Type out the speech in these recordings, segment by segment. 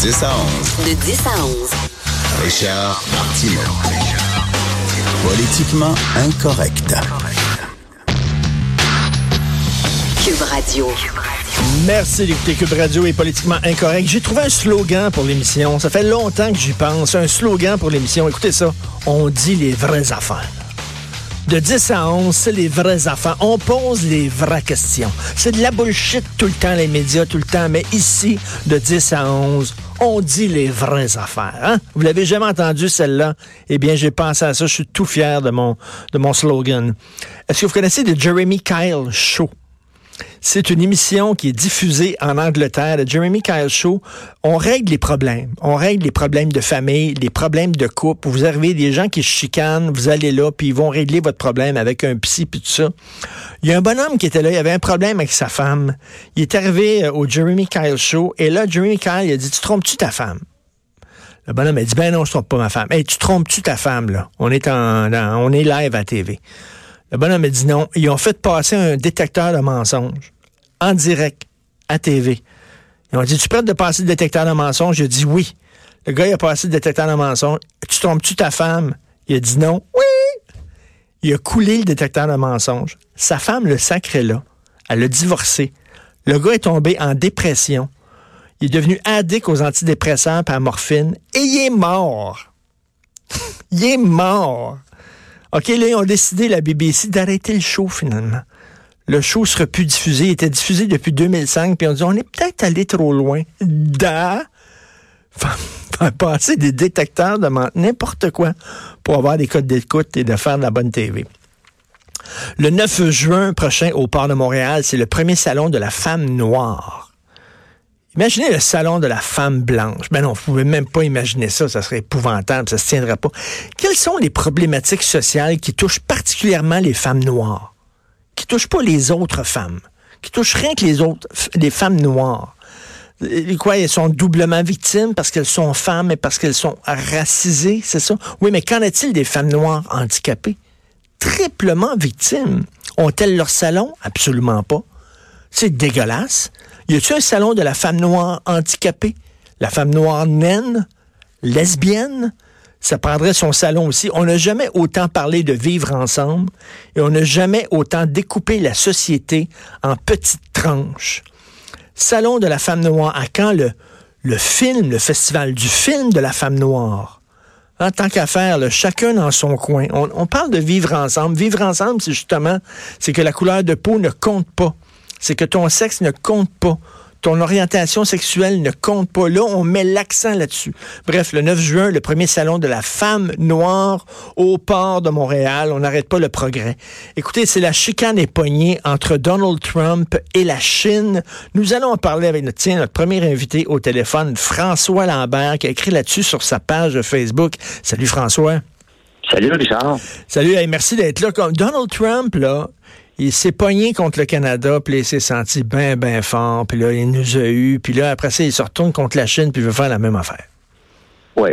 10 à 11. De 10 à 11. Richard Martineau. Politiquement incorrect. Cube Radio. Merci d'écouter Cube Radio est politiquement incorrect. J'ai trouvé un slogan pour l'émission. Ça fait longtemps que j'y pense. Un slogan pour l'émission. Écoutez ça. On dit les vraies affaires. De 10 à 11, c'est les vraies affaires. On pose les vraies questions. C'est de la bullshit tout le temps, les médias, tout le temps. Mais ici, de 10 à 11, on dit les vraies affaires. Hein? Vous l'avez jamais entendu, celle-là? Eh bien, j'ai pensé à ça. Je suis tout fier de mon, de mon slogan. Est-ce que vous connaissez le Jeremy Kyle Show? C'est une émission qui est diffusée en Angleterre, le Jeremy Kyle Show. On règle les problèmes. On règle les problèmes de famille, les problèmes de couple. Vous arrivez des gens qui se chicanent, vous allez là, puis ils vont régler votre problème avec un psy, puis tout ça. Il y a un bonhomme qui était là, il avait un problème avec sa femme. Il est arrivé euh, au Jeremy Kyle Show, et là, Jeremy Kyle, il a dit, tu trompes-tu ta femme? Le bonhomme a dit, ben non, je trompe pas ma femme. Hey, tu trompes-tu ta femme, là? On est en, on est live à TV. Le bonhomme a dit non. Ils ont fait passer un détecteur de mensonges en direct à TV. Ils ont dit, tu prêtes de passer le détecteur de mensonges? J'ai dit oui. Le gars, il a passé le détecteur de mensonges. Tu trompes-tu ta femme? Il a dit non. Oui! Il a coulé le détecteur de mensonges. Sa femme le sacré là. Elle a divorcé. Le gars est tombé en dépression. Il est devenu addict aux antidépresseurs et à la morphine. Et il est mort. il est mort. OK, là, ils ont décidé, la BBC, d'arrêter le show finalement. Le show sera plus diffusé. Il était diffusé depuis 2005, puis on dit, on est peut-être allé trop loin. Da! Faire passer des détecteurs de n'importe quoi pour avoir des codes d'écoute et de faire de la bonne TV. Le 9 juin prochain au port de Montréal, c'est le premier salon de la femme noire. Imaginez le salon de la femme blanche. Ben non, vous pouvez même pas imaginer ça, ça serait épouvantable, ça se tiendrait pas. Quelles sont les problématiques sociales qui touchent particulièrement les femmes noires? Qui touchent pas les autres femmes? Qui touchent rien que les autres, les femmes noires? Quoi, elles sont doublement victimes parce qu'elles sont femmes et parce qu'elles sont racisées, c'est ça? Oui, mais qu'en est-il des femmes noires handicapées? Triplement victimes. Ont-elles leur salon? Absolument pas. C'est dégueulasse. Y a-t-il un salon de la femme noire handicapée? La femme noire naine? Lesbienne? Ça prendrait son salon aussi. On n'a jamais autant parlé de vivre ensemble et on n'a jamais autant découpé la société en petites tranches. Salon de la femme noire, à quand le, film, le festival du film de la femme noire? En tant qu'à faire, chacun dans son coin. On, on parle de vivre ensemble. Vivre ensemble, c'est justement, c'est que la couleur de peau ne compte pas c'est que ton sexe ne compte pas. Ton orientation sexuelle ne compte pas. Là, on met l'accent là-dessus. Bref, le 9 juin, le premier salon de la femme noire au port de Montréal. On n'arrête pas le progrès. Écoutez, c'est la chicane épognée entre Donald Trump et la Chine. Nous allons en parler avec notre, tiens, notre premier invité au téléphone, François Lambert, qui a écrit là-dessus sur sa page Facebook. Salut François. Salut Richard. Salut, merci d'être là. Donald Trump, là, il s'est pogné contre le Canada, puis il s'est senti bien, bien fort, puis là, il nous a eu, puis là, après ça, il se retourne contre la Chine, puis il veut faire la même affaire. Oui.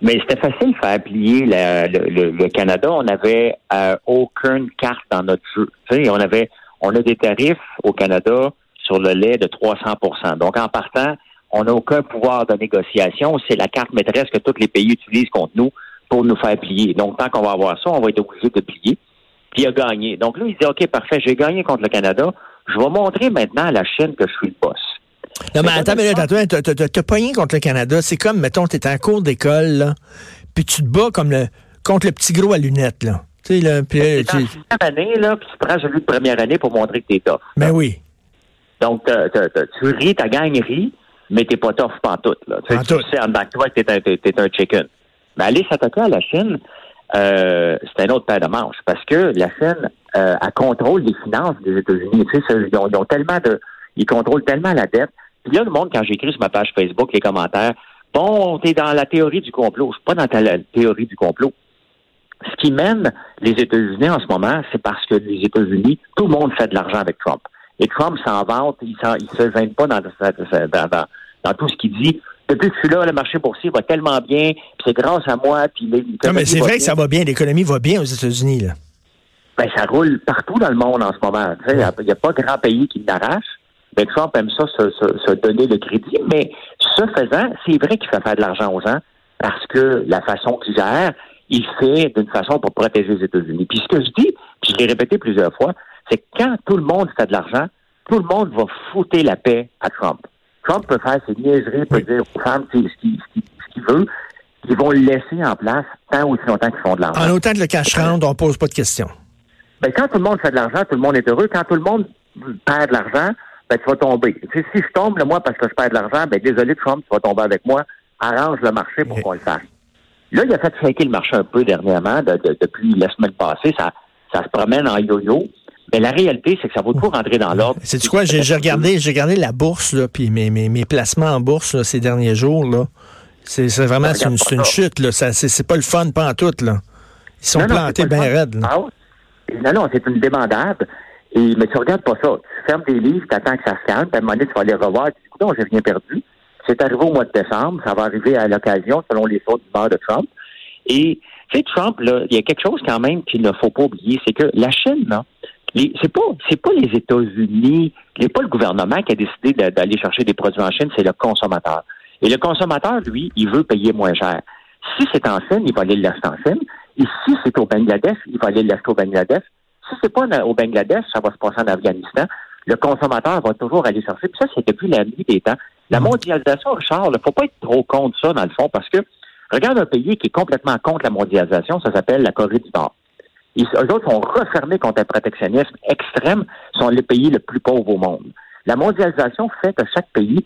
Mais c'était facile de faire plier le, Canada. On n'avait euh, aucune carte dans notre jeu. on avait, on a des tarifs au Canada sur le lait de 300% Donc, en partant, on n'a aucun pouvoir de négociation. C'est la carte maîtresse que tous les pays utilisent contre nous pour nous faire plier. Donc, tant qu'on va avoir ça, on va être obligé de plier puis il a gagné. Donc là, il dit, OK, parfait, j'ai gagné contre le Canada. Je vais montrer maintenant à la Chine que je suis le boss. Non, mais attends, mais t'as, t'as pogné contre le Canada. C'est comme, mettons, t'es en cours d'école, là, puis tu te bats comme le, contre le petit gros à lunettes, là. Tu sais, là, puis... Euh, tu année, là, puis tu prends celui de première année pour montrer que t'es tough. Ben oui. Donc, tu ris, ta gang rit, mais t'es pas tough pantoute, là. Tu sais, en back toi t'es un, t'es un chicken. Mais aller s'attaquer à la Chine, euh, c'est un autre paire de manches parce que la Chine euh, contrôle les finances des États-Unis. Tu sais, ils, ont, tellement de, ils contrôlent tellement la dette. Puis là, le monde, quand j'écris sur ma page Facebook les commentaires, bon, t'es dans la théorie du complot. Je suis pas dans la théorie du complot. Ce qui mène les États-Unis en ce moment, c'est parce que les États-Unis, tout le monde fait de l'argent avec Trump. Et Trump s'en vante, il, il se gêne pas dans, dans, dans tout ce qu'il dit depuis que je suis là, le marché boursier va tellement bien, puis c'est grâce à moi, puis Non, mais c'est vrai que ça va bien, l'économie va bien aux États-Unis, là. Ben, ça roule partout dans le monde en ce moment. Il n'y a, pas grand pays qui l'arrache. Ben, Trump aime ça se, se, donner le crédit, mais ce faisant, c'est vrai qu'il fait faire de l'argent aux gens parce que la façon qu'il gère, il fait d'une façon pour protéger les États-Unis. Puis ce que je dis, puis je l'ai répété plusieurs fois, c'est que quand tout le monde fait de l'argent, tout le monde va fouter la paix à Trump. Trump peut faire ses niaiseries, peut dire aux femmes ce qu'il veut. Ils vont le laisser en place tant aussi longtemps qu'ils font de l'argent. En autant que le cash rentre, on pose pas de questions. Ben, quand tout le monde fait de l'argent, tout le monde est heureux. Quand tout le monde perd de l'argent, ben, tu vas tomber. si je tombe, moi, parce que je perds de l'argent, ben, désolé, Trump, tu vas tomber avec moi. Arrange le marché pour qu'on le fasse. Là, il a fait shaker le marché un peu dernièrement, depuis la semaine passée. Ça, ça se promène en yo-yo. Mais la réalité, c'est que ça va tout rentrer dans l'ordre. C'est quoi? J'ai regardé, j'ai regardé la bourse, là, puis mes, mes, mes placements en bourse ces derniers jours. Là. C'est vraiment une, une, chute. Là. C'est pas le fun, pas en tout. Là. Ils sont plantés bien raides. Ah non, non, c'est une débandade. Et, mais tu regardes pas ça. Tu fermes des livres, tu attends que ça se calme, puis à un moment donné, tu vas les revoir, tu dis, non, j'ai rien perdu. C'est arrivé au mois de décembre, ça va arriver à l'occasion, selon les autres du de Trump. Et, tu sais, Trump, là, il y a quelque chose quand même qu'il ne faut pas oublier, c'est que la Chine, là, c'est pas c'est pas les États-Unis, c'est pas le gouvernement qui a décidé d'aller chercher des produits en Chine, c'est le consommateur. Et le consommateur, lui, il veut payer moins cher. Si c'est en Chine, il va aller l'acheter en Chine. Et si c'est au Bangladesh, il va aller l'acheter au Bangladesh. Si c'est pas au Bangladesh, ça va se passer en Afghanistan. Le consommateur va toujours aller chercher. Puis ça, c'est depuis la nuit des temps. La mondialisation, Richard, il ne faut pas être trop contre ça, dans le fond, parce que regarde un pays qui est complètement contre la mondialisation, ça s'appelle la Corée du Nord. Ils, eux autres sont refermés contre un protectionnisme extrême, sont les pays les plus pauvres au monde. La mondialisation fait que chaque pays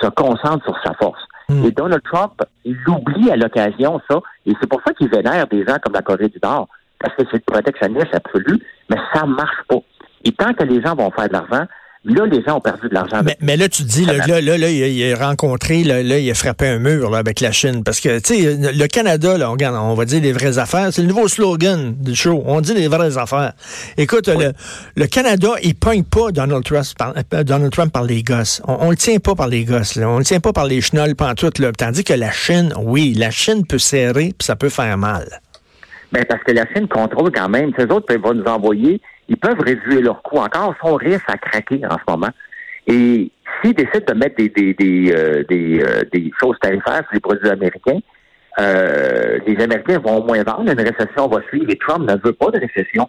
se concentre sur sa force. Hmm. Et Donald Trump, il oublie à l'occasion ça, et c'est pour ça qu'il vénère des gens comme la Corée du Nord, parce que c'est le protectionnisme absolu, mais ça marche pas. Et tant que les gens vont faire de l'argent, Là, les gens ont perdu de l'argent. Mais, là, tu dis, là, là, là, il, a, rencontré, là, il a frappé un mur là, avec la Chine. Parce que, tu sais, le Canada, là, on, on va dire les vraies affaires. C'est le nouveau slogan du show. On dit les vraies affaires. Écoute, le, le, Canada, il pogne pas Donald Trump par, euh, Donald Trump par les gosses. On, on le tient pas par les gosses. Là. On le tient pas par les chenolles pantoute. Là. Tandis que la Chine, oui, la Chine peut serrer, puis ça peut faire mal. Ben, parce que la Chine contrôle quand même. Ces autres peuvent nous envoyer ils peuvent réduire leurs coûts encore, son risque à craquer en ce moment. Et s'ils décident de mettre des, des, des, euh, des, euh, des, choses tarifaires sur les produits américains, euh, les Américains vont moins vendre, une récession va suivre et Trump ne veut pas de récession.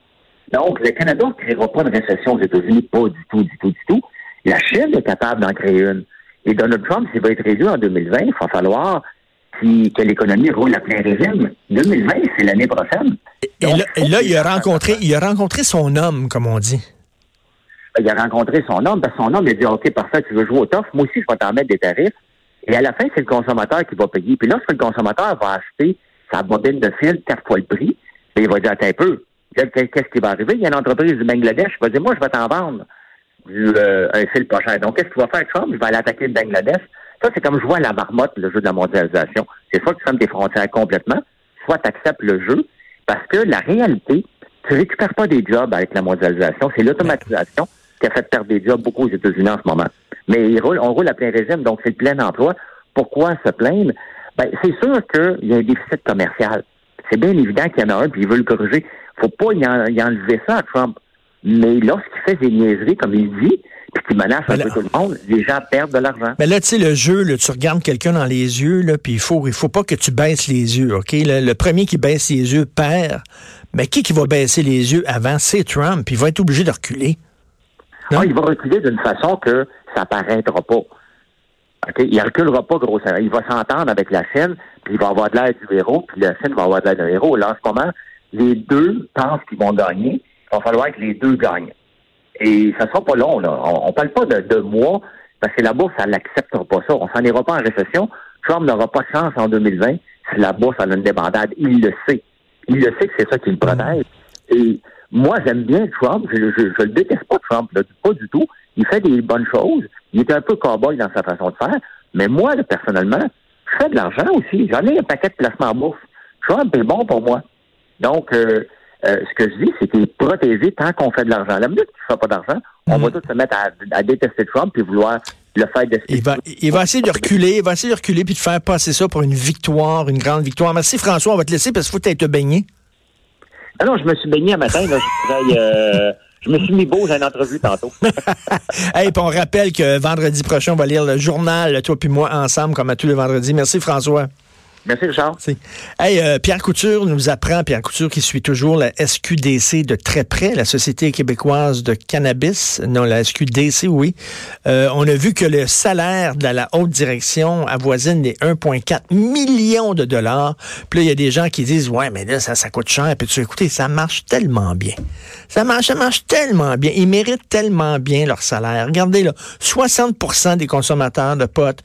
Donc, le Canada ne créera pas de récession aux États-Unis, pas du tout, du tout, du tout. La Chine est capable d'en créer une. Et Donald Trump, s'il va être réélu en 2020, il va falloir que l'économie roule à plein régime. 2020, c'est l'année prochaine. Et, là, il, a rencontré, il a rencontré son homme, comme on dit. Ben, il a rencontré son homme, parce que son homme il a dit OK, parfait, tu veux jouer au tof, moi aussi, je vais t'en mettre des tarifs. Et à la fin, c'est le consommateur qui va payer. Puis lorsque le consommateur va acheter sa bobine de fil quatre fois le prix, ben, il va dire Attends un peu, qu'est-ce qui va arriver? Il y a une entreprise du Bangladesh qui va dire Moi, je vais t'en vendre euh, un fil pas cher. Donc, qu'est-ce qu'il va faire Trump? Il va aller attaquer le Bangladesh. Ça, c'est comme jouer à la marmotte, le jeu de la mondialisation. C'est soit tu fermes tes frontières complètement, soit tu acceptes le jeu, parce que la réalité, tu récupères pas des jobs avec la mondialisation. C'est l'automatisation qui a fait perdre des jobs beaucoup aux États-Unis en ce moment. Mais on roule à plein régime, donc c'est le plein emploi. Pourquoi se plaindre? Ben, c'est sûr qu'il y a un déficit commercial. C'est bien évident qu'il y en a un, puis il veut le corriger. Faut pas y, enlever ça à Trump. Mais lorsqu'il fait des niaiseries, comme il dit, puis qui menace un peu tout le monde, les gens perdent de l'argent. Mais là, tu sais, le jeu, tu regardes quelqu'un dans les yeux, là, puis il faut, il faut pas que tu baisses les yeux, OK? Le, premier qui baisse les yeux perd. Mais qui qui va baisser les yeux avant? C'est Trump. Il va être obligé de reculer. Non? Ah, il va reculer d'une façon que ça paraîtra pas. OK? Il reculera pas grossièrement. Il va s'entendre avec la Chine, puis il va avoir de l'air du héros, puis la Chine va avoir de l'air d'un héros. Là, en ce moment, les deux pensent qu'ils vont gagner. Il va falloir que les deux gagnent. Et ça sera pas long, là. On, ne parle pas de, de mois, parce que la bourse, elle n'acceptera pas ça. On s'en ira pas en récession. Trump n'aura pas de chance en 2020 si la bourse a une débandade. Il le sait. Il le sait que c'est ça qui le protège. Et moi, j'aime bien Trump. Je, je, le déteste pas, Trump, pas du tout. Il fait des bonnes choses. Il est un peu cow-boy dans sa façon de faire. Mais moi, personnellement, je fais de l'argent aussi. J'en ai un paquet de placements en bourse. Trump est bon pour moi. Donc, euh, euh, ce que je dis, c'est qu'il est protégé tant qu'on fait de l'argent. La minute qu'il ne fait pas d'argent, on va mm. tous se mettre à, détester Trump et vouloir le faire de il va, il va essayer de reculer, il va essayer de reculer puis de faire passer ça pour une victoire, une grande victoire. Merci François, on va te laisser parce qu'il faut être baigné. Ah non, je me suis baigné un matin. Là, je travaille, euh, Je me suis mis beau, j'ai une entrevue tantôt. hey, puis on rappelle que vendredi prochain, on va lire le journal, toi puis moi, ensemble, comme à tous les vendredis. Merci, François. Merci, Richard. Hey, euh, Pierre Couture nous apprend, Pierre Couture qui suit toujours la SQDC de très près, la Société québécoise de cannabis, non, la SQDC, oui. Euh, on a vu que le salaire de la haute direction avoisine les 1,4 millions de dollars. Puis là, il y a des gens qui disent, ouais, mais là, ça, ça coûte cher. Puis tu écoutez, ça marche tellement bien. Ça marche, ça marche tellement bien. Ils méritent tellement bien leur salaire. Regardez, là, 60% des consommateurs de potes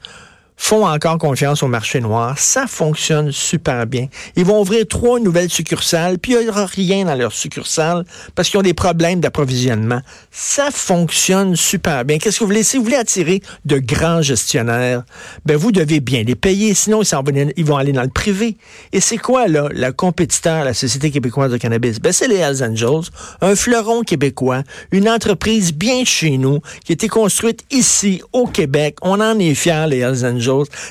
font encore confiance au marché noir. Ça fonctionne super bien. Ils vont ouvrir trois nouvelles succursales, puis il n'y aura rien dans leurs succursales parce qu'ils ont des problèmes d'approvisionnement. Ça fonctionne super bien. Qu'est-ce que vous voulez? Si vous voulez attirer de grands gestionnaires, ben vous devez bien les payer, sinon ils, ils vont aller dans le privé. Et c'est quoi, là, la compétiteur, la Société québécoise de cannabis? Ben c'est les Hells Angels, un fleuron québécois, une entreprise bien chez nous, qui a été construite ici, au Québec. On en est fiers, les Hells Angels.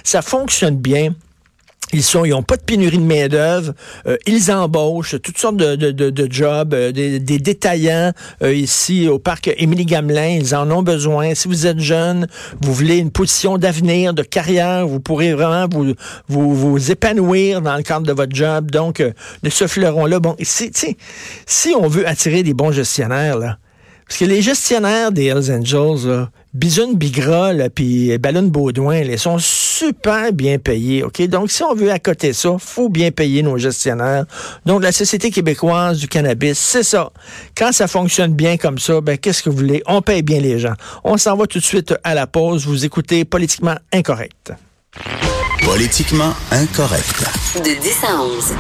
Ça fonctionne bien. Ils sont, ils n'ont pas de pénurie de main d'œuvre. Euh, ils embauchent toutes sortes de, jobs, euh, des, détaillants euh, ici au parc Émilie Gamelin. Ils en ont besoin. Si vous êtes jeune, vous voulez une position d'avenir, de carrière, vous pourrez vraiment vous, épanouir dans le cadre de votre job. Donc, de ce fleuron-là, bon, si, on veut attirer des bons gestionnaires, parce que les gestionnaires des Hells Angels, là, Bisoun Bigra, puis Ballon Baudouin, ils sont super bien payés. OK? Donc, si on veut accoter ça, faut bien payer nos gestionnaires. Donc, la Société québécoise du cannabis, c'est ça. Quand ça fonctionne bien comme ça, ben, qu'est-ce que vous voulez? On paye bien les gens. On s'en va tout de suite à la pause. Vous écoutez Politiquement Incorrect. Politiquement Incorrect. De 10 à 11.